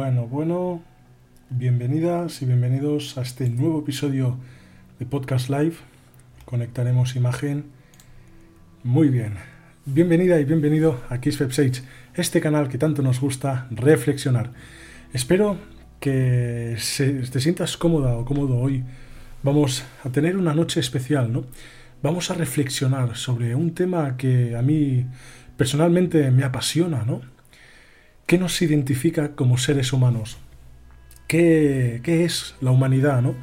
Bueno, bueno, bienvenidas y bienvenidos a este nuevo episodio de Podcast Live. Conectaremos imagen. Muy bien. Bienvenida y bienvenido a Kiss este canal que tanto nos gusta reflexionar. Espero que te sientas cómoda o cómodo hoy. Vamos a tener una noche especial, ¿no? Vamos a reflexionar sobre un tema que a mí personalmente me apasiona, ¿no? ¿Qué nos identifica como seres humanos? ¿Qué, es la humanidad? ¿no?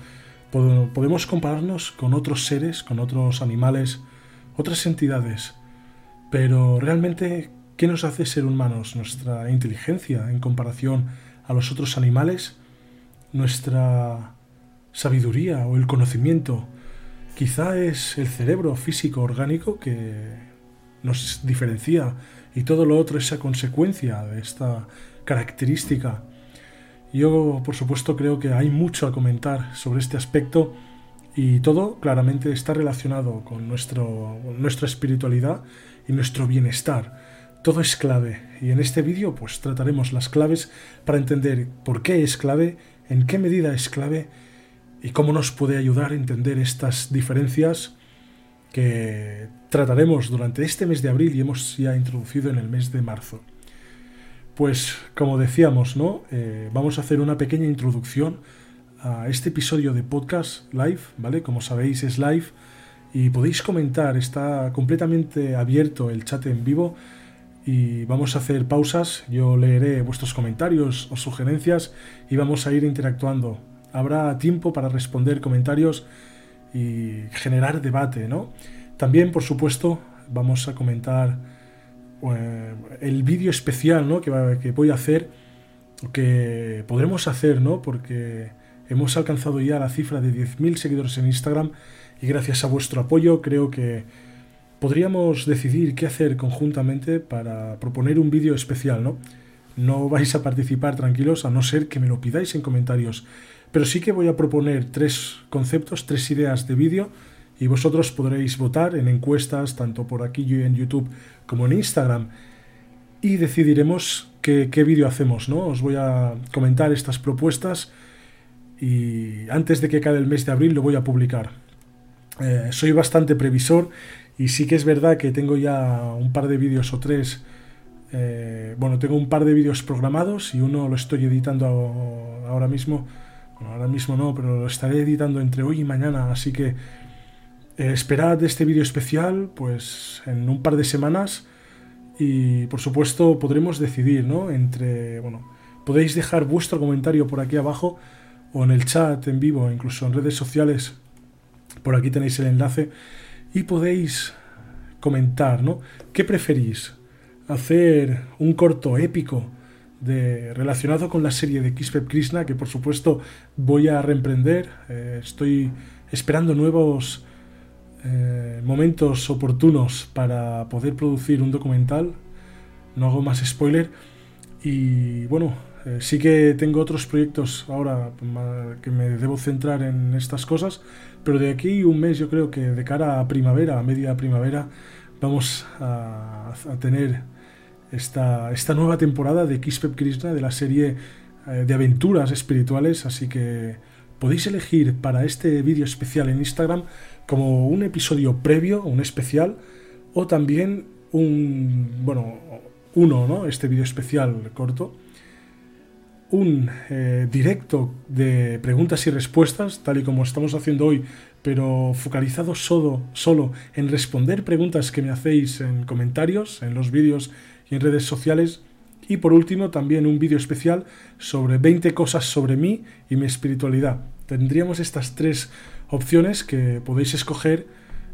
Podemos compararnos con otros seres, con otros animales, otras entidades, pero realmente, ¿qué nos hace ser humanos? ¿Nuestra inteligencia en comparación a los otros animales? ¿Nuestra sabiduría o el conocimiento? Quizá es el cerebro físico orgánico que nos diferencia y todo lo otro es a consecuencia de esta característica. Yo, por supuesto, creo que hay mucho a comentar sobre este aspecto y todo claramente está relacionado con nuestro, nuestra espiritualidad y nuestro bienestar. Todo es clave y en este vídeo pues trataremos las claves para entender por qué es clave, en qué medida es clave y cómo nos puede ayudar a entender estas diferencias que trataremos durante este mes de abril y hemos ya introducido en el mes de marzo. Pues como decíamos, ¿no? Eh, vamos a hacer una pequeña introducción a este episodio de podcast live, ¿vale? Como sabéis es live y podéis comentar, está completamente abierto el chat en vivo y vamos a hacer pausas, yo leeré vuestros comentarios o sugerencias y vamos a ir interactuando. Habrá tiempo para responder comentarios y generar debate, ¿no? También, por supuesto, vamos a comentar eh, el vídeo especial ¿no? que, voy a hacer, que podremos hacer, ¿no? Porque hemos alcanzado ya la cifra de 10.000 seguidores en Instagram y gracias a vuestro apoyo creo que podríamos decidir qué hacer conjuntamente para proponer un vídeo especial, ¿no? No vais a participar tranquilos a no ser que me lo pidáis en comentarios. Pero sí que voy a proponer tres conceptos, tres ideas de vídeo y vosotros podréis votar en encuestas tanto por aquí en YouTube como en Instagram y decidiremos qué, vídeo hacemos, ¿no? Os voy a comentar estas propuestas y antes de que acabe el mes de abril lo voy a publicar. Eh, soy bastante previsor y sí que es verdad que tengo ya un par de vídeos o tres eh, bueno, tengo un par de vídeos programados y uno lo estoy editando ahora mismo ahora mismo no, pero lo estaré editando entre hoy y mañana, así que eh, esperad este vídeo especial pues en un par de semanas y por supuesto podremos decidir, ¿no? Entre, bueno, podéis dejar vuestro comentario por aquí abajo o en el chat en vivo, incluso en redes sociales, por aquí tenéis el enlace y podéis comentar, ¿no? ¿Qué preferís? ¿Hacer un corto épico relacionado con la serie de Kispep Krishna, que por supuesto voy a reemprender. Eh, estoy esperando nuevos eh, momentos oportunos para poder producir un documental. No hago más spoiler. Y bueno, eh, sí que tengo otros proyectos ahora que me debo centrar en estas cosas, pero de aquí un mes yo creo que de cara a primavera, a media primavera, vamos a tener esta, nueva temporada de Kispep Krishna, de la serie eh, de aventuras espirituales, así que podéis elegir para este vídeo especial en Instagram como un episodio previo, un especial, o también un, bueno, uno, ¿no? Este vídeo especial corto, un eh, directo de preguntas y respuestas, tal y como estamos haciendo hoy, pero focalizado solo, solo en responder preguntas que me hacéis en comentarios, en los vídeos y en redes sociales. Y por último, también un vídeo especial sobre 20 cosas sobre mí y mi espiritualidad. Tendríamos estas tres opciones que podéis escoger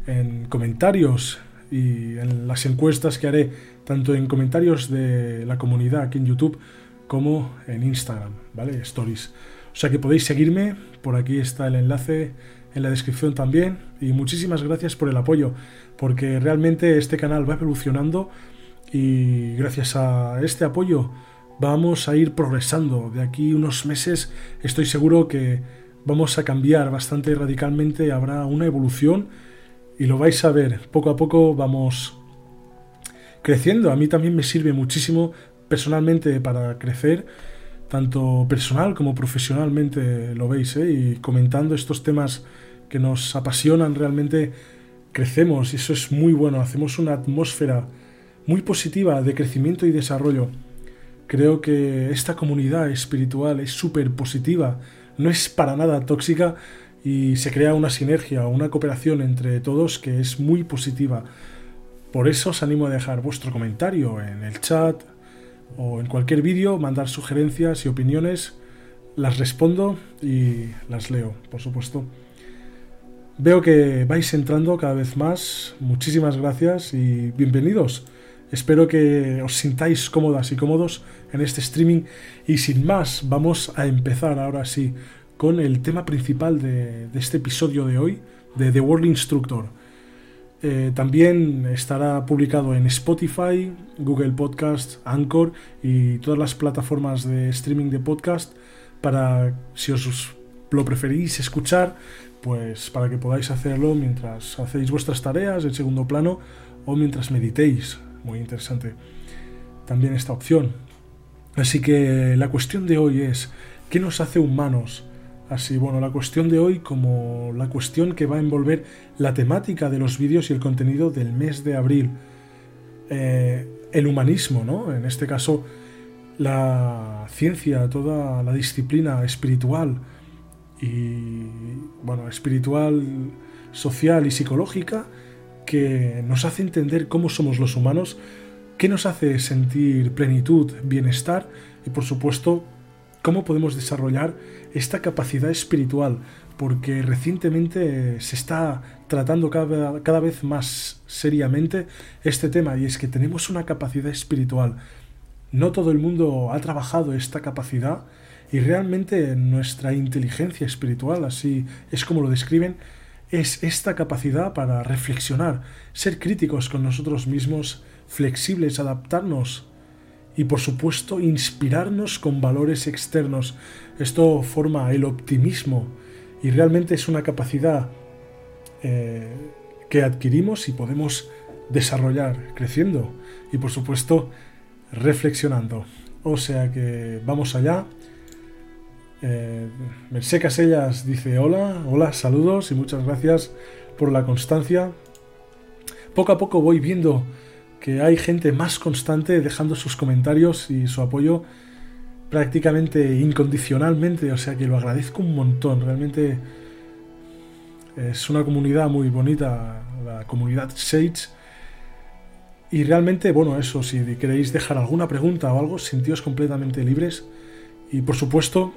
en comentarios y en las encuestas que haré, tanto en comentarios de la comunidad aquí en YouTube como en Instagram, ¿vale? Stories. O sea que podéis seguirme, por aquí está el enlace en la descripción también. Y muchísimas gracias por el apoyo, porque realmente este canal va evolucionando y gracias a este apoyo vamos a ir progresando. De aquí unos meses estoy seguro que vamos a cambiar bastante radicalmente, habrá una evolución y lo vais a ver. Poco a poco vamos creciendo. A mí también me sirve muchísimo personalmente para crecer tanto personal como profesionalmente lo veis, ¿eh? y comentando estos temas que nos apasionan realmente, crecemos y eso es muy bueno, hacemos una atmósfera muy positiva de crecimiento y desarrollo. Creo que esta comunidad espiritual es súper positiva, no es para nada tóxica y se crea una sinergia, una cooperación entre todos que es muy positiva. Por eso os animo a dejar vuestro comentario en el chat, o en cualquier vídeo mandar sugerencias y opiniones. Las respondo y las leo, por supuesto. Veo que vais entrando cada vez más. Muchísimas gracias y bienvenidos. Espero que os sintáis cómodas y cómodos en este streaming. Y sin más, vamos a empezar ahora sí con el tema principal de, este episodio de hoy, de The World Instructor. Eh, también estará publicado en Spotify, Google Podcast, Anchor y todas las plataformas de streaming de podcast para, si os lo preferís escuchar, pues para que podáis hacerlo mientras hacéis vuestras tareas en segundo plano o mientras meditéis. Muy interesante también esta opción. Así que la cuestión de hoy es, ¿qué nos hace humanos? Así, bueno, la cuestión de hoy como la cuestión que va a envolver la temática de los vídeos y el contenido del mes de abril. Eh, el humanismo, ¿no? En este caso, la ciencia, toda la disciplina espiritual y, bueno, espiritual, social y psicológica que nos hace entender cómo somos los humanos, qué nos hace sentir plenitud, bienestar y, por supuesto, cómo podemos desarrollar esta capacidad espiritual, porque recientemente se está tratando cada, cada, vez más seriamente este tema, y es que tenemos una capacidad espiritual. No todo el mundo ha trabajado esta capacidad y realmente nuestra inteligencia espiritual, así es como lo describen, es esta capacidad para reflexionar, ser críticos con nosotros mismos, flexibles, adaptarnos y por supuesto inspirarnos con valores externos. Esto forma el optimismo y realmente es una capacidad eh, que adquirimos y podemos desarrollar creciendo y por supuesto reflexionando. O sea que vamos allá. Eh, Casellas dice hola, hola, saludos y muchas gracias por la constancia. Poco a poco voy viendo que hay gente más constante dejando sus comentarios y su apoyo prácticamente incondicionalmente, o sea que lo agradezco un montón, realmente es una comunidad muy bonita, la comunidad Sage. Y realmente, bueno, eso, si queréis dejar alguna pregunta o algo, sentíos completamente libres. Y por supuesto,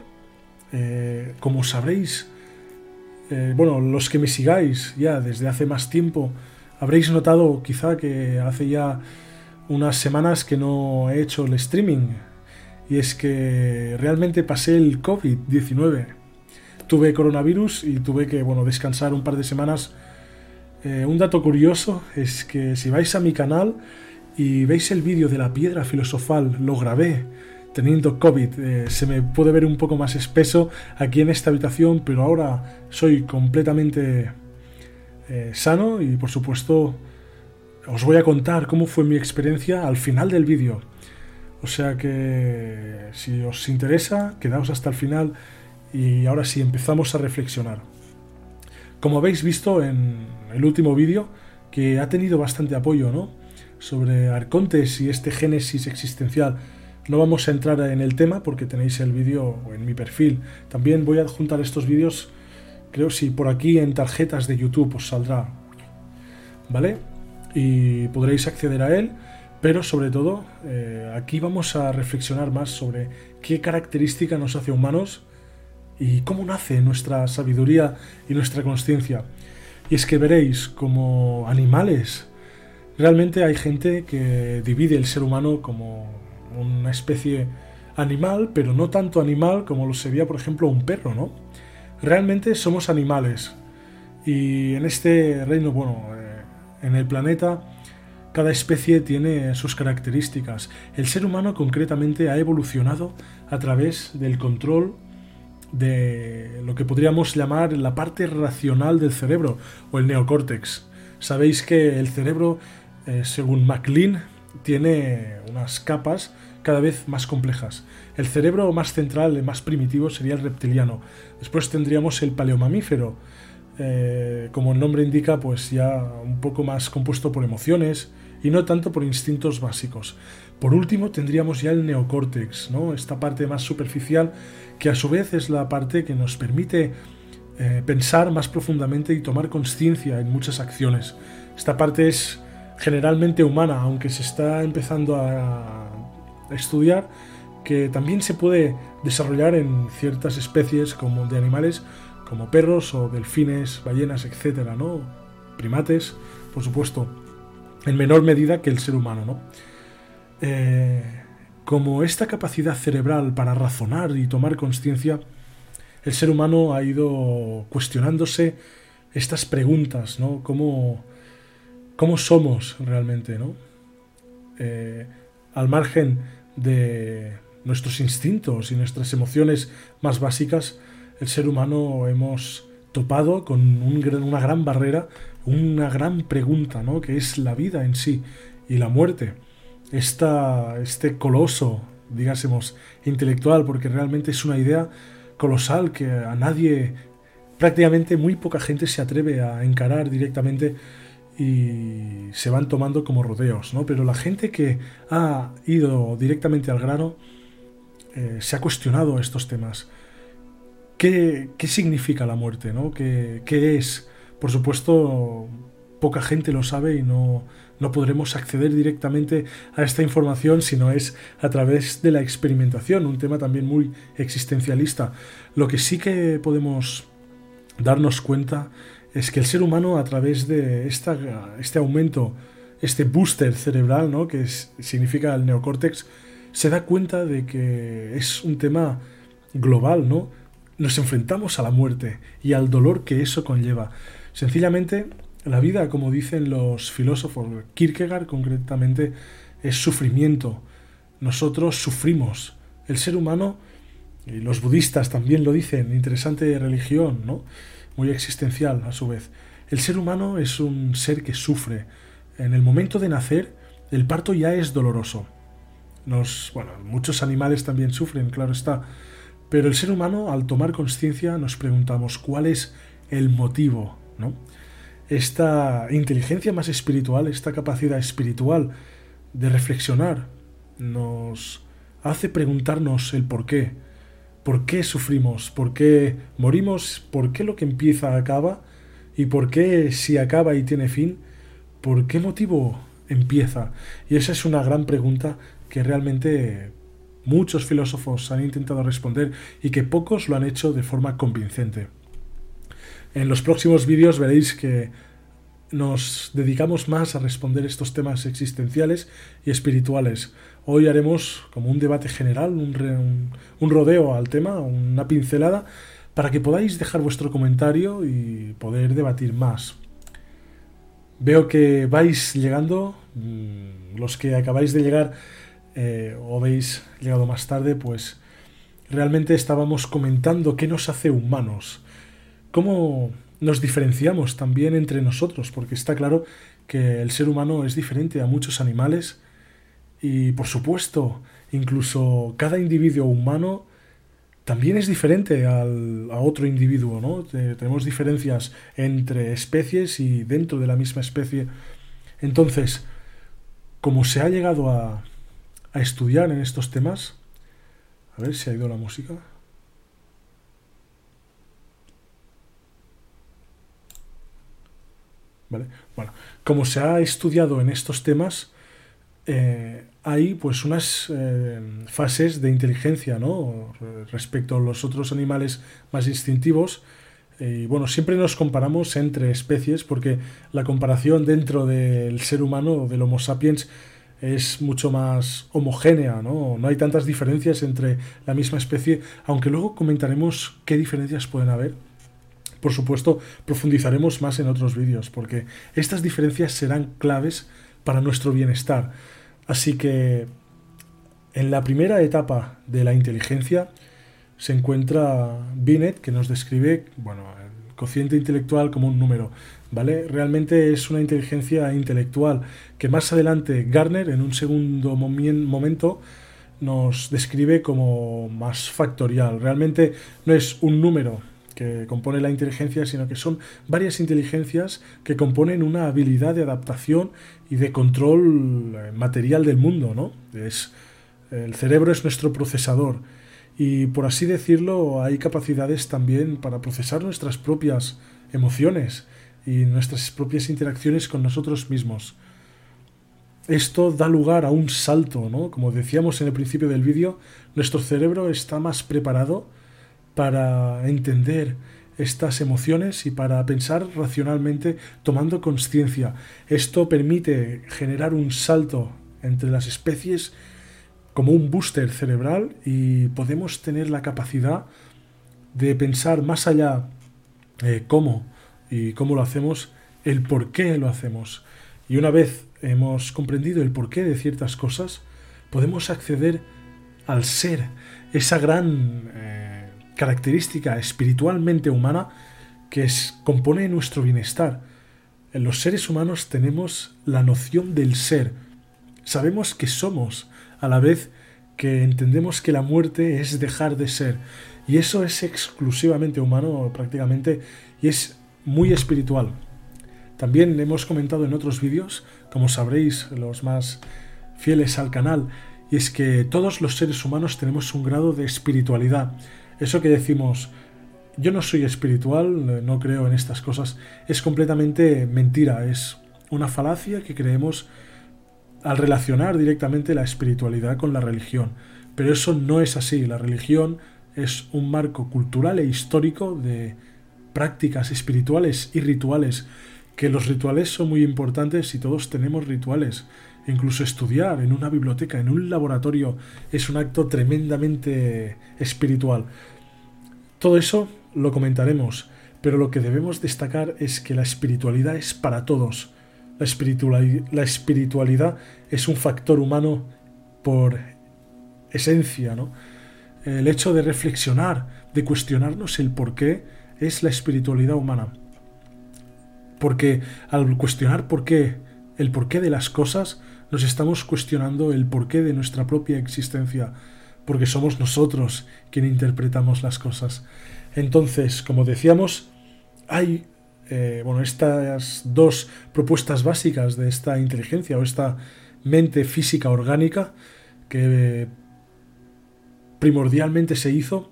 eh, como sabréis, eh, bueno, los que me sigáis ya desde hace más tiempo, Habréis notado quizá que hace ya unas semanas que no he hecho el streaming. Y es que realmente pasé el COVID-19. Tuve coronavirus y tuve que bueno, descansar un par de semanas. Eh, un dato curioso es que si vais a mi canal y veis el vídeo de la piedra filosofal, lo grabé teniendo COVID. Eh, se me puede ver un poco más espeso aquí en esta habitación, pero ahora soy completamente eh, sano y por supuesto os voy a contar cómo fue mi experiencia al final del vídeo. O sea que si os interesa, quedaos hasta el final y ahora sí empezamos a reflexionar. Como habéis visto en el último vídeo, que ha tenido bastante apoyo, ¿no? Sobre Arcontes y este génesis existencial. No vamos a entrar en el tema porque tenéis el vídeo en mi perfil. También voy a adjuntar estos vídeos Creo si por aquí en tarjetas de YouTube os saldrá. ¿Vale? Y podréis acceder a él. Pero sobre todo, eh, aquí vamos a reflexionar más sobre qué característica nos hace humanos y cómo nace nuestra sabiduría y nuestra conciencia. Y es que veréis como animales. Realmente hay gente que divide el ser humano como una especie animal, pero no tanto animal como lo sería, por ejemplo, un perro, ¿no? Realmente somos animales y en este reino, bueno, eh, en el planeta, cada especie tiene sus características. El ser humano concretamente ha evolucionado a través del control de lo que podríamos llamar la parte racional del cerebro o el neocórtex. Sabéis que el cerebro, eh, según MacLean, tiene unas capas cada vez más complejas. El cerebro más central, más primitivo, sería el reptiliano. Después tendríamos el paleomamífero, eh, como el nombre indica, pues ya un poco más compuesto por emociones y no tanto por instintos básicos. Por último, tendríamos ya el neocórtex, ¿no? esta parte más superficial que a su vez es la parte que nos permite eh, pensar más profundamente y tomar conciencia en muchas acciones. Esta parte es generalmente humana, aunque se está empezando a, estudiar que también se puede desarrollar en ciertas especies como de animales como perros o delfines, ballenas, etcétera, ¿no? Primates, por supuesto, en menor medida que el ser humano, ¿no? Eh, como esta capacidad cerebral para razonar y tomar conciencia, el ser humano ha ido cuestionándose estas preguntas, ¿no? ¿Cómo, cómo somos realmente, ¿no? Eh, al margen de nuestros instintos y nuestras emociones más básicas, el ser humano hemos topado con una gran barrera, una gran pregunta, ¿no? que es la vida en sí y la muerte. Esta, este coloso, digásemos, intelectual, porque realmente es una idea colosal que a nadie, prácticamente muy poca gente se atreve a encarar directamente y se van tomando como rodeos, ¿no? Pero la gente que ha ido directamente al grano eh, se ha cuestionado estos temas. ¿Qué, significa la muerte? ¿no? ¿Qué, es? Por supuesto, poca gente lo sabe y no, no podremos acceder directamente a esta información si no es a través de la experimentación, un tema también muy existencialista. Lo que sí que podemos darnos cuenta es que el ser humano a través de esta, este aumento, este booster cerebral, ¿no? que significa el neocórtex, se da cuenta de que es un tema global, ¿no? Nos enfrentamos a la muerte y al dolor que eso conlleva. Sencillamente, la vida, como dicen los filósofos, Kierkegaard concretamente, es sufrimiento. Nosotros sufrimos. El ser humano, y los budistas también lo dicen, interesante religión, ¿no? Muy existencial a su vez. El ser humano es un ser que sufre. En el momento de nacer, el parto ya es doloroso. Nos, bueno, muchos animales también sufren, claro está. Pero el ser humano, al tomar conciencia, nos preguntamos cuál es el motivo, ¿no? Esta inteligencia más espiritual, esta capacidad espiritual de reflexionar, nos hace preguntarnos el por qué, por qué sufrimos, por qué morimos, por qué lo que empieza acaba y por qué si acaba y tiene fin, por qué motivo empieza. Y esa es una gran pregunta que realmente muchos filósofos han intentado responder y que pocos lo han hecho de forma convincente. En los próximos vídeos veréis que nos dedicamos más a responder estos temas existenciales y espirituales. Hoy haremos como un debate general, un, rodeo al tema, una pincelada, para que podáis dejar vuestro comentario y poder debatir más. Veo que vais llegando, mm, los que acabáis de llegar eh, o habéis llegado más tarde, pues realmente estábamos comentando qué nos hace humanos, cómo nos diferenciamos también entre nosotros, porque está claro que el ser humano es diferente a muchos animales y por supuesto, incluso cada individuo humano también es diferente al, a otro individuo, ¿no? tenemos diferencias entre especies y dentro de la misma especie. Entonces, como se ha llegado a, a estudiar en estos temas, a ver si ha ido la música. Bueno, como se ha estudiado en estos temas, eh, hay pues unas eh, fases de inteligencia, ¿no? Respecto a los otros animales más instintivos. Eh, y bueno, siempre nos comparamos entre especies porque la comparación dentro del ser humano, del Homo sapiens, es mucho más homogénea, ¿no? No hay tantas diferencias entre la misma especie, aunque luego comentaremos qué diferencias pueden haber por supuesto, profundizaremos más en otros vídeos, porque estas diferencias serán claves para nuestro bienestar. Así que en la primera etapa de la inteligencia se encuentra Binet, que nos describe bueno, el cociente intelectual como un número. ¿vale? Realmente es una inteligencia intelectual que más adelante Garner, en un segundo momento, nos describe como más factorial. Realmente no es un número que compone la inteligencia, sino que son varias inteligencias que componen una habilidad de adaptación y de control eh, material del mundo, ¿no? Es, el cerebro es nuestro procesador y por así decirlo hay capacidades también para procesar nuestras propias emociones y nuestras propias interacciones con nosotros mismos. Esto da lugar a un salto, ¿no? Como decíamos en el principio del vídeo, nuestro cerebro está más preparado para entender estas emociones y para pensar racionalmente tomando conciencia. Esto permite generar un salto entre las especies como un booster cerebral y podemos tener la capacidad de pensar más allá de cómo y cómo lo hacemos, el por qué lo hacemos. Y una vez hemos comprendido el porqué de ciertas cosas, podemos acceder al ser, esa gran eh, característica espiritualmente humana que es, compone nuestro bienestar. En los seres humanos tenemos la noción del ser. Sabemos que somos, a la vez que entendemos que la muerte es dejar de ser. Y eso es exclusivamente humano prácticamente y es muy espiritual. También hemos comentado en otros vídeos, como sabréis los más fieles al canal, y es que todos los seres humanos tenemos un grado de espiritualidad. Eso que decimos, yo no soy espiritual, no creo en estas cosas, es completamente mentira, es una falacia que creemos al relacionar directamente la espiritualidad con la religión. Pero eso no es así, la religión es un marco cultural e histórico de prácticas espirituales y rituales que los rituales son muy importantes y todos tenemos rituales. Incluso estudiar en una biblioteca, en un laboratorio, es un acto tremendamente espiritual. Todo eso lo comentaremos, pero lo que debemos destacar es que la espiritualidad es para todos. La espiritualidad, es un factor humano por esencia, ¿no? El hecho de reflexionar, de cuestionarnos el por qué, es la espiritualidad humana. Porque al cuestionar por qué, el porqué de las cosas, nos estamos cuestionando el porqué de nuestra propia existencia, porque somos nosotros quien interpretamos las cosas. Entonces, como decíamos, hay eh, bueno, estas dos propuestas básicas de esta inteligencia o esta mente física orgánica que primordialmente se hizo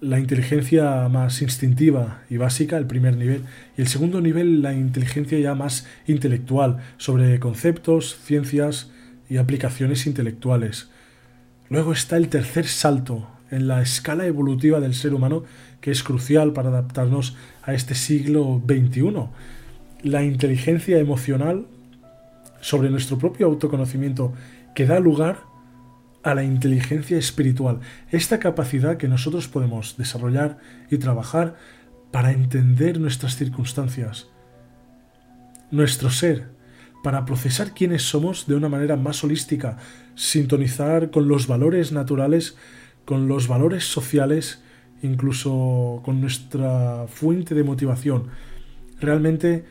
la inteligencia más instintiva y básica, el primer nivel, y el segundo nivel, la inteligencia ya más intelectual, sobre conceptos, ciencias y aplicaciones intelectuales. Luego está el tercer salto en la escala evolutiva del ser humano, que es crucial para adaptarnos a este siglo XXI. La inteligencia emocional sobre nuestro propio autoconocimiento que da lugar a la inteligencia espiritual, esta capacidad que nosotros podemos desarrollar y trabajar para entender nuestras circunstancias, nuestro ser, para procesar quiénes somos de una manera más holística, sintonizar con los valores naturales, con los valores sociales, incluso con nuestra fuente de motivación. Realmente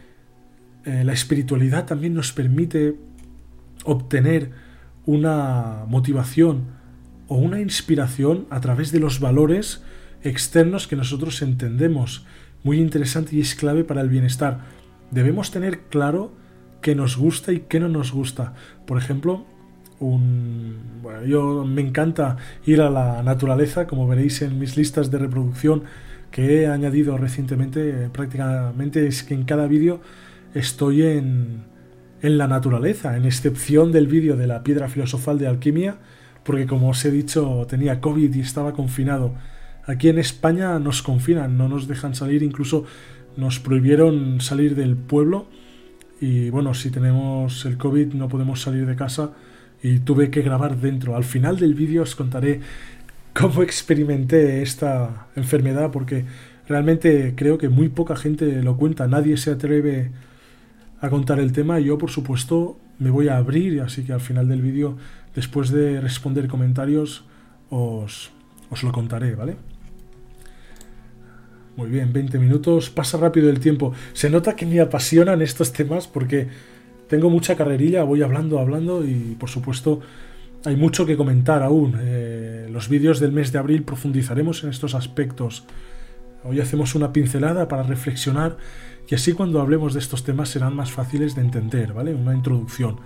eh, la espiritualidad también nos permite obtener una motivación o una inspiración a través de los valores externos que nosotros entendemos. Muy interesante y es clave para el bienestar. Debemos tener claro qué nos gusta y qué no nos gusta. Por ejemplo, un, bueno, yo me encanta ir a la naturaleza, como veréis en mis listas de reproducción que he añadido recientemente, prácticamente es que en cada vídeo estoy en, en la naturaleza, en excepción del vídeo de la piedra filosofal de alquimia, porque como os he dicho tenía COVID y estaba confinado. Aquí en España nos confinan, no nos dejan salir, incluso nos prohibieron salir del pueblo y bueno, si tenemos el COVID no podemos salir de casa y tuve que grabar dentro. Al final del vídeo os contaré cómo experimenté esta enfermedad porque realmente creo que muy poca gente lo cuenta, nadie se atreve a contar el tema. Yo, por supuesto, me voy a abrir, así que al final del vídeo, después de responder comentarios, os, os lo contaré, ¿vale? Muy bien, 20 minutos, pasa rápido el tiempo. Se nota que me apasionan estos temas porque tengo mucha carrerilla, voy hablando, hablando y por supuesto hay mucho que comentar aún. Eh, los vídeos del mes de abril profundizaremos en estos aspectos. Hoy hacemos una pincelada para reflexionar y así cuando hablemos de estos temas serán más fáciles de entender, ¿vale? Una introducción.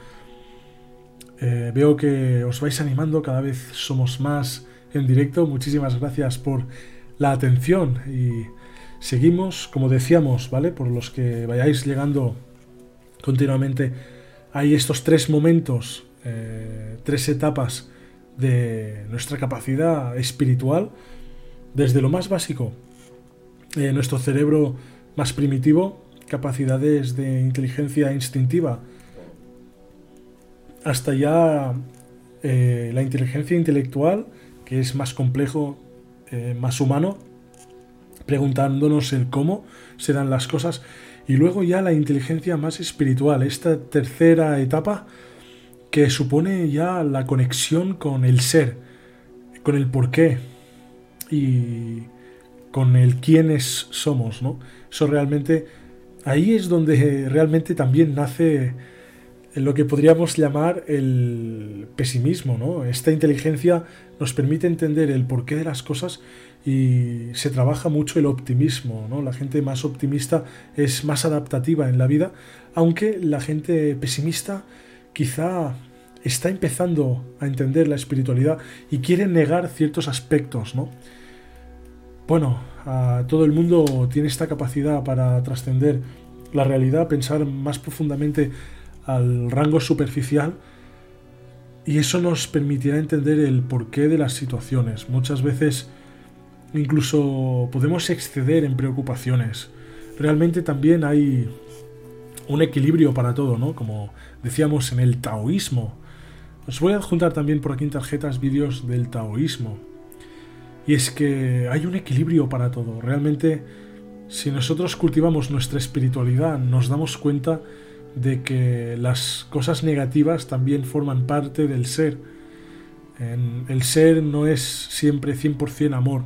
Eh, veo que os vais animando, cada vez somos más en directo. Muchísimas gracias por la atención y seguimos, como decíamos, ¿vale? Por los que vayáis llegando continuamente, hay estos tres momentos, eh, tres etapas de nuestra capacidad espiritual, desde lo más básico, eh, nuestro cerebro más primitivo, capacidades de inteligencia instintiva, hasta ya eh, la inteligencia intelectual, que es más complejo, eh, más humano, preguntándonos el cómo se dan las cosas, y luego ya la inteligencia más espiritual, esta tercera etapa que supone ya la conexión con el ser, con el porqué. Y con el quiénes somos, ¿no? Eso realmente, ahí es donde realmente también nace lo que podríamos llamar el pesimismo, ¿no? Esta inteligencia nos permite entender el porqué de las cosas y se trabaja mucho el optimismo, ¿no? La gente más optimista es más adaptativa en la vida, aunque la gente pesimista quizá está empezando a entender la espiritualidad y quiere negar ciertos aspectos, ¿no? Bueno, todo el mundo tiene esta capacidad para trascender la realidad, pensar más profundamente al rango superficial y eso nos permitirá entender el porqué de las situaciones. Muchas veces incluso podemos exceder en preocupaciones. Realmente también hay un equilibrio para todo, ¿no? Como decíamos en el taoísmo. Os voy a adjuntar también por aquí en tarjetas vídeos del taoísmo. Y es que hay un equilibrio para todo. Realmente, si nosotros cultivamos nuestra espiritualidad, nos damos cuenta de que las cosas negativas también forman parte del ser. el ser no es siempre 100% amor.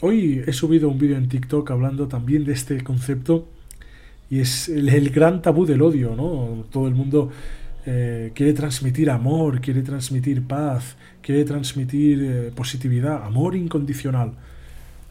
Hoy he subido un vídeo en TikTok hablando también de este concepto y es el, gran tabú del odio, ¿no? Todo el mundo eh, quiere transmitir amor, quiere transmitir paz, quiere transmitir eh, positividad, amor incondicional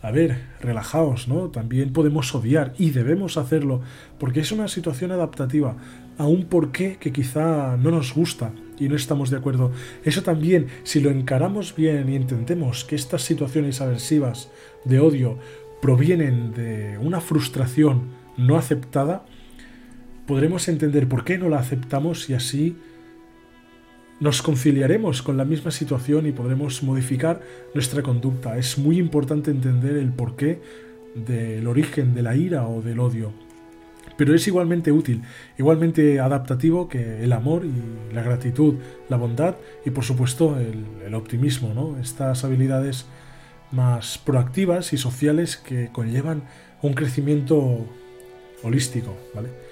a ver, relajaos, ¿no? También podemos odiar y debemos hacerlo porque es una situación adaptativa a un porqué que quizá no nos gusta y no estamos de acuerdo. Eso también, si lo encaramos bien y entendemos que estas situaciones aversivas de odio provienen de una frustración no aceptada, podremos entender por qué no la aceptamos y así nos conciliaremos con la misma situación y podremos modificar nuestra conducta. Es muy importante entender el porqué del origen de la ira o del odio. Pero es igualmente útil, igualmente adaptativo que el amor y la gratitud, la bondad y por supuesto el, optimismo, ¿no? Estas habilidades más proactivas y sociales que conllevan un crecimiento holístico, ¿vale?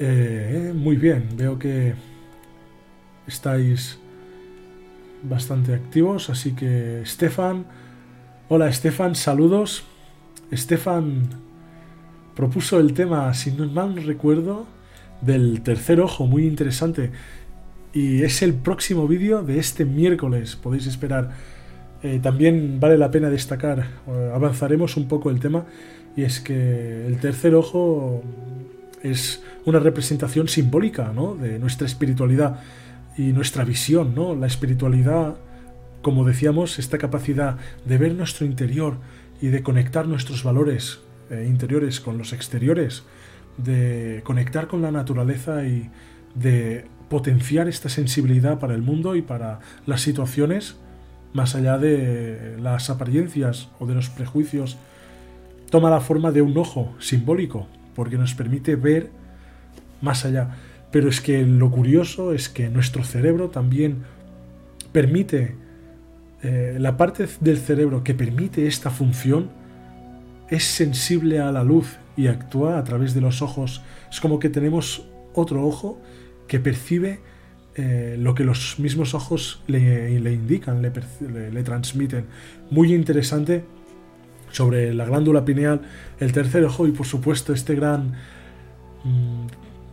Eh, muy bien, veo que estáis bastante activos, así que Stefan, hola Stefan, saludos. Stefan propuso el tema, si no mal recuerdo, del tercer ojo, muy interesante. Y es el próximo vídeo de este miércoles, podéis esperar. Eh, también vale la pena destacar, eh, avanzaremos un poco el tema, y es que el tercer ojo es una representación simbólica ¿no? de nuestra espiritualidad y nuestra visión, ¿no? La espiritualidad, como decíamos, esta capacidad de ver nuestro interior y de conectar nuestros valores eh, interiores con los exteriores, de conectar con la naturaleza y de potenciar esta sensibilidad para el mundo y para las situaciones, más allá de las apariencias o de los prejuicios, toma la forma de un ojo simbólico, porque nos permite ver más allá. Pero es que lo curioso es que nuestro cerebro también permite, eh, la parte del cerebro que permite esta función es sensible a la luz y actúa a través de los ojos. Es como que tenemos otro ojo que percibe eh, lo que los mismos ojos le, indican, le, le, transmiten. Muy interesante sobre la glándula pineal, el tercer ojo y por supuesto este gran mm,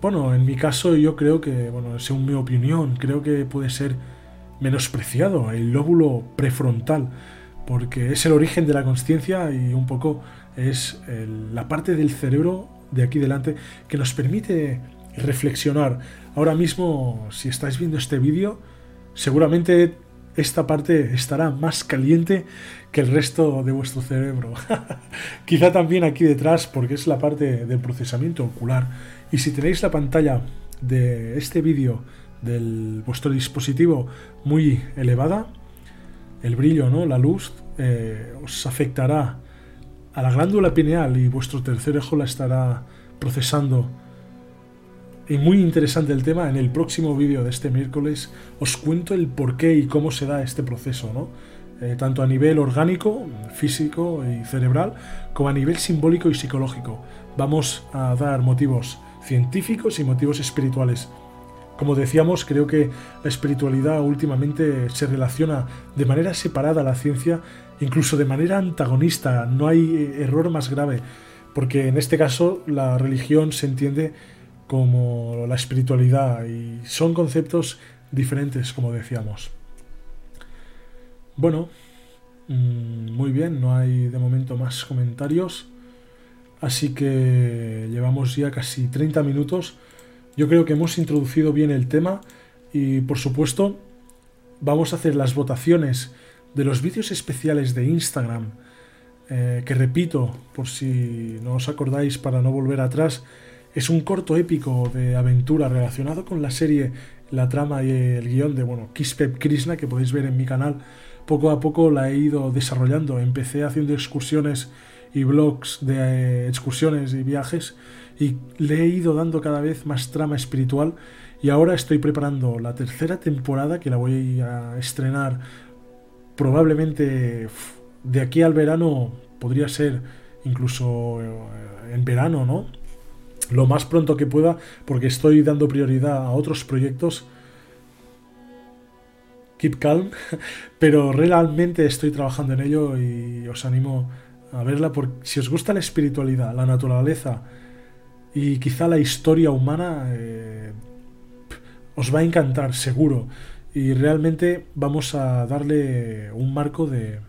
bueno, en mi caso yo creo que, bueno, según mi opinión, creo que puede ser menospreciado, el lóbulo prefrontal, porque es el origen de la conciencia y un poco es la parte del cerebro de aquí delante que nos permite reflexionar. Ahora mismo, si estáis viendo este vídeo, seguramente esta parte estará más caliente que el resto de vuestro cerebro. Quizá también aquí detrás, porque es la parte del procesamiento ocular. Y si tenéis la pantalla de este vídeo del vuestro dispositivo muy elevada, el brillo, ¿no? la luz, eh, os afectará a la glándula pineal y vuestro tercer ojo la estará procesando. Y muy interesante el tema, en el próximo vídeo de este miércoles os cuento el por qué y cómo se da este proceso, ¿no? Eh, tanto a nivel orgánico, físico y cerebral, como a nivel simbólico y psicológico. Vamos a dar motivos científicos y motivos espirituales. Como decíamos, creo que la espiritualidad últimamente se relaciona de manera separada a la ciencia, incluso de manera antagonista. No hay eh, error más grave, porque en este caso la religión se entiende como la espiritualidad y son conceptos diferentes, como decíamos. Bueno, mm, muy bien, no hay de momento más comentarios. Así que llevamos ya casi 30 minutos. Yo creo que hemos introducido bien el tema y por supuesto vamos a hacer las votaciones de los vídeos especiales de Instagram, eh, que repito, por si no os acordáis para no volver atrás, es un corto épico de aventura relacionado con la serie, la trama y el guion de bueno, Kispep Krishna que podéis ver en mi canal. Poco a poco la he ido desarrollando. Empecé haciendo excursiones y blogs de eh, excursiones y viajes y le he ido dando cada vez más trama espiritual y ahora estoy preparando la tercera temporada que la voy a estrenar probablemente de aquí al verano podría ser incluso eh, en verano, ¿no? Lo más pronto que pueda porque estoy dando prioridad a otros proyectos keep calm, pero realmente estoy trabajando en ello y os animo a verla porque si os gusta la espiritualidad, la naturaleza y quizá la historia humana, eh, os va a encantar, seguro. Y realmente vamos a darle un marco de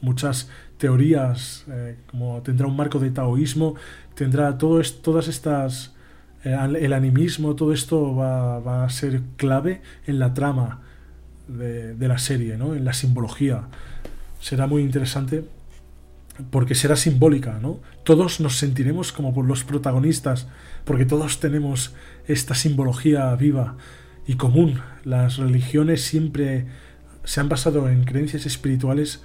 muchas teorías, eh, como tendrá un marco de taoísmo, tendrá todo todas estas, eh, el animismo, todo esto va, a ser clave en la trama de, de la serie, ¿no? en la simbología. Será muy interesante porque será simbólica, ¿no? Todos nos sentiremos como por los protagonistas, porque todos tenemos esta simbología viva y común. Las religiones siempre se han basado en creencias espirituales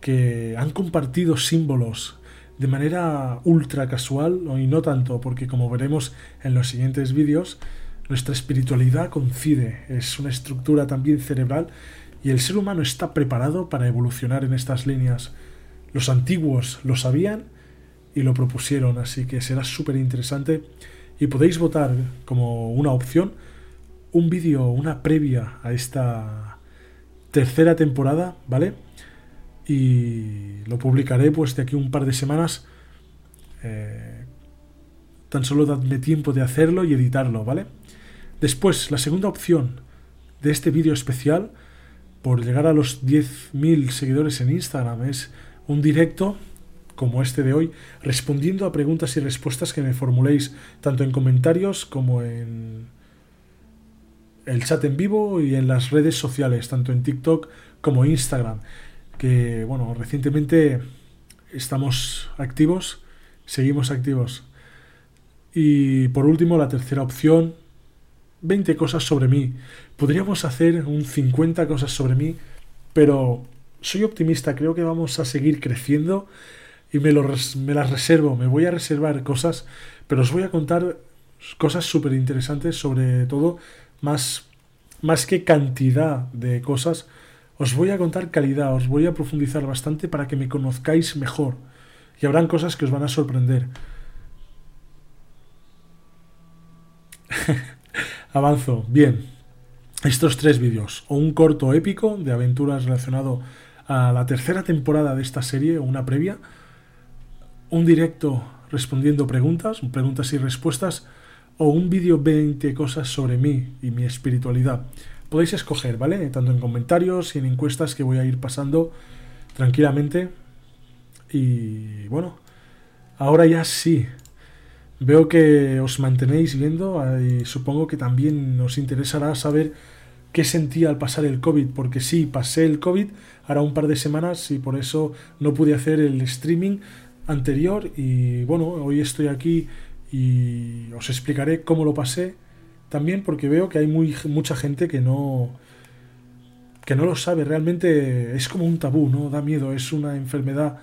que han compartido símbolos de manera ultra casual y no tanto, porque como veremos en los siguientes vídeos, nuestra espiritualidad coincide, es una estructura también cerebral y el ser humano está preparado para evolucionar en estas líneas. Los antiguos lo sabían y lo propusieron, así que será súper interesante y podéis votar como una opción un vídeo, una previa a esta tercera temporada, ¿vale? Y lo publicaré pues de aquí un par de semanas. Eh, tan solo dadme tiempo de hacerlo y editarlo, ¿vale? Después, la segunda opción de este vídeo especial, por llegar a los 10.000 seguidores en Instagram, es un directo como este de hoy, respondiendo a preguntas y respuestas que me formuléis tanto en comentarios como en el chat en vivo y en las redes sociales, tanto en TikTok como Instagram, que bueno, recientemente estamos activos, seguimos activos. Y por último, la tercera opción, 20 cosas sobre mí. Podríamos hacer un 50 cosas sobre mí, pero soy optimista, creo que vamos a seguir creciendo y me, lo, me las reservo, me voy a reservar cosas, pero os voy a contar cosas súper interesantes, sobre todo más, más que cantidad de cosas, os voy a contar calidad, os voy a profundizar bastante para que me conozcáis mejor y habrán cosas que os van a sorprender. Avanzo, bien. Estos tres vídeos, o un corto épico de aventuras relacionado a la tercera temporada de esta serie, una previa, un directo respondiendo preguntas, preguntas y respuestas, o un vídeo 20 cosas sobre mí y mi espiritualidad. Podéis escoger, ¿vale? Tanto en comentarios y en encuestas que voy a ir pasando tranquilamente. Y bueno, ahora ya sí. Veo que os mantenéis viendo y supongo que también os interesará saber qué sentía al pasar el COVID, porque sí, pasé el COVID ahora un par de semanas y por eso no pude hacer el streaming anterior y bueno, hoy estoy aquí y os explicaré cómo lo pasé también porque veo que hay muy, mucha gente que no que no lo sabe, realmente es como un tabú, ¿no? Da miedo, es una enfermedad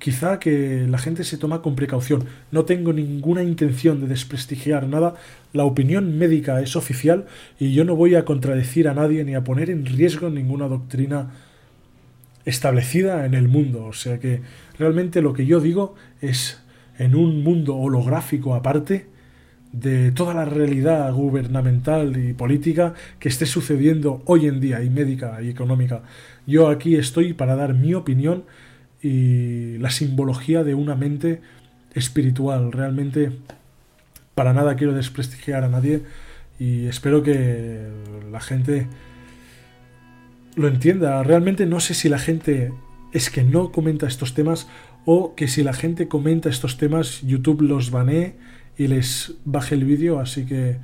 quizá que la gente se toma con precaución. No tengo ninguna intención de desprestigiar nada. La opinión médica es oficial y yo no voy a contradecir a nadie ni a poner en riesgo ninguna doctrina establecida en el mundo. O sea que realmente lo que yo digo es en un mundo holográfico aparte de toda la realidad gubernamental y política que esté sucediendo hoy en día y médica y económica. Yo aquí estoy para dar mi opinión y la simbología de una mente espiritual. Realmente para nada quiero desprestigiar a nadie y espero que la gente lo entienda. Realmente no sé si la gente es que no comenta estos temas o que si la gente comenta estos temas YouTube los banee y les baje el vídeo, así que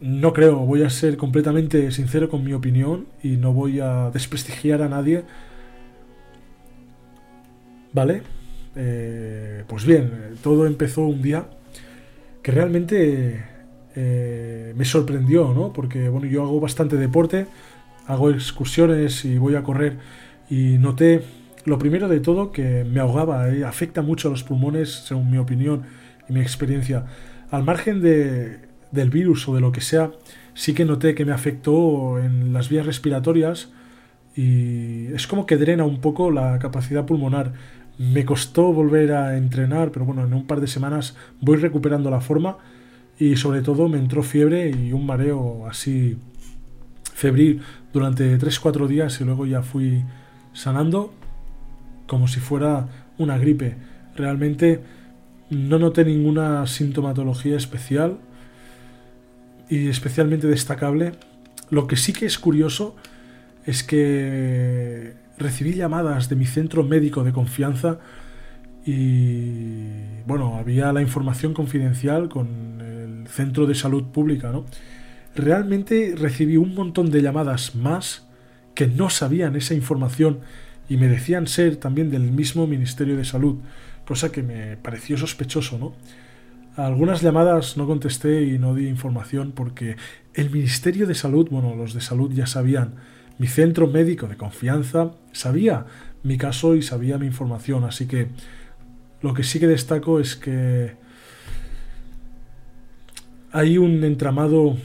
no creo, voy a ser completamente sincero con mi opinión y no voy a desprestigiar a nadie. ¿Vale? Eh, pues bien, todo empezó un día que realmente eh, me sorprendió, ¿no? Porque, bueno, yo hago bastante deporte, hago excursiones y voy a correr y noté lo primero de todo que me ahogaba, eh, afecta mucho a los pulmones, según mi opinión mi experiencia. Al margen de, del virus o de lo que sea, sí que noté que me afectó en las vías respiratorias y es como que drena un poco la capacidad pulmonar. Me costó volver a entrenar, pero bueno, en un par de semanas voy recuperando la forma y sobre todo me entró fiebre y un mareo así febril durante 3-4 días y luego ya fui sanando como si fuera una gripe. Realmente no noté ninguna sintomatología especial y especialmente destacable. Lo que sí que es curioso es que recibí llamadas de mi centro médico de confianza y bueno, había la información confidencial con el centro de salud pública, ¿no? realmente recibí un montón de llamadas más que no sabían esa información y me decían ser también del mismo Ministerio de Salud, cosa que me pareció sospechoso, ¿no? algunas llamadas no contesté y no di información porque el Ministerio de Salud, bueno, los de salud ya sabían, mi centro médico de confianza sabía mi caso y sabía mi información, así que lo que sí que destaco es que hay un entramado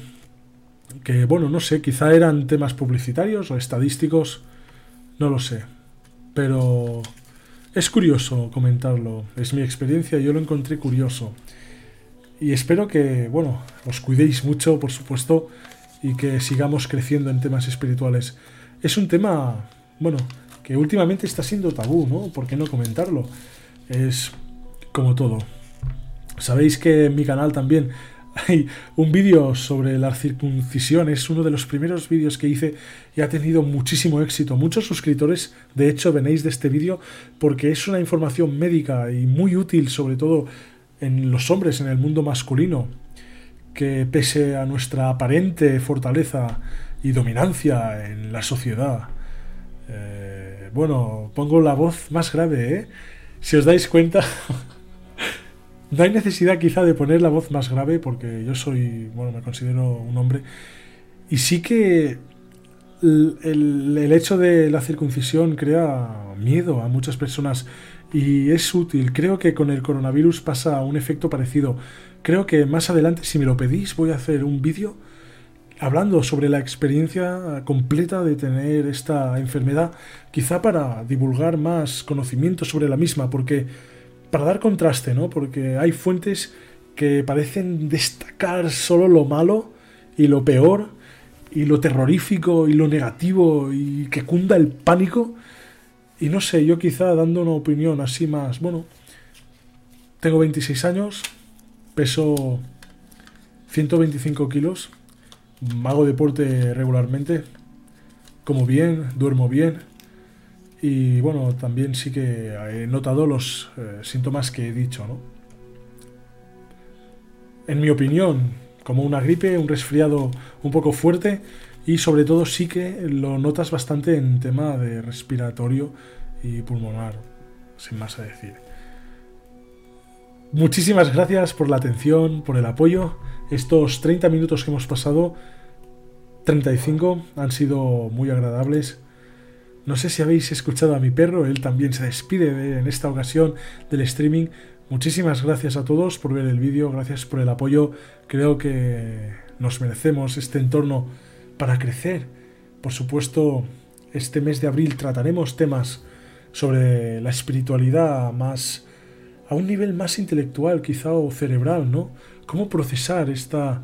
que, bueno, no sé, quizá eran temas publicitarios o estadísticos, no lo sé. Pero es curioso comentarlo, es mi experiencia, yo lo encontré curioso. Y espero que, bueno, os cuidéis mucho, por supuesto, y que sigamos creciendo en temas espirituales. Es un tema, bueno, que últimamente está siendo tabú, ¿no? ¿Por qué no comentarlo? Es como todo. Sabéis que en mi canal también hay un vídeo sobre la circuncisión, es uno de los primeros vídeos que hice y ha tenido muchísimo éxito. Muchos suscriptores, de hecho, venéis de este vídeo porque es una información médica y muy útil, sobre todo en los hombres, en el mundo masculino, que pese a nuestra aparente fortaleza y dominancia en la sociedad, eh, bueno, pongo la voz más grave, ¿eh? Si os dais cuenta... No hay necesidad quizá de poner la voz más grave porque yo soy, bueno, me considero un hombre. Y sí que el, hecho de la circuncisión crea miedo a muchas personas y es útil. Creo que con el coronavirus pasa un efecto parecido. Creo que más adelante, si me lo pedís, voy a hacer un vídeo hablando sobre la experiencia completa de tener esta enfermedad, quizá para divulgar más conocimiento sobre la misma, porque para dar contraste, ¿no? Porque hay fuentes que parecen destacar solo lo malo y lo peor y lo terrorífico y lo negativo y que cunda el pánico. Y no sé, yo quizá dando una opinión así más, bueno, tengo 26 años, peso 125 kilos, hago deporte regularmente, como bien, duermo bien y bueno, también sí que he notado los eh, síntomas que he dicho, ¿no? En mi opinión, como una gripe, un resfriado un poco fuerte y sobre todo sí que lo notas bastante en tema de respiratorio y pulmonar, sin más a decir. Muchísimas gracias por la atención, por el apoyo. Estos 30 minutos que hemos pasado, 35, han sido muy agradables. No sé si habéis escuchado a mi perro, él también se despide en esta ocasión del streaming. Muchísimas gracias a todos por ver el vídeo, gracias por el apoyo. Creo que nos merecemos este entorno para crecer. Por supuesto, este mes de abril trataremos temas sobre la espiritualidad más a un nivel más intelectual quizá o cerebral, ¿no? Cómo procesar esta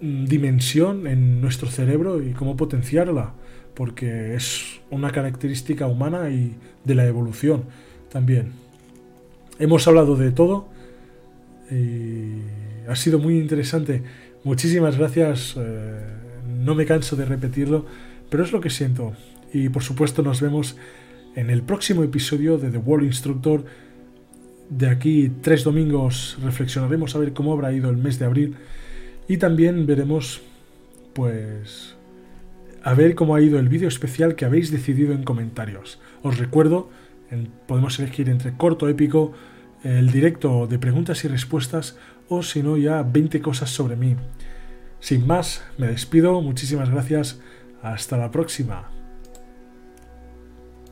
mm, dimensión en nuestro cerebro y cómo potenciarla, porque es una característica humana y de la evolución también. Hemos hablado de todo y ha sido muy interesante. Muchísimas gracias, eh, no me canso de repetirlo, pero es lo que siento. Y por supuesto nos vemos en el próximo episodio de The World Instructor de aquí tres domingos reflexionaremos a ver cómo habrá ido el mes de abril y también veremos pues a ver cómo ha ido el vídeo especial que habéis decidido en comentarios. Os recuerdo, podemos elegir entre corto, épico, el directo de preguntas y respuestas o si no ya 20 cosas sobre mí. Sin más, me despido, muchísimas gracias, hasta la próxima.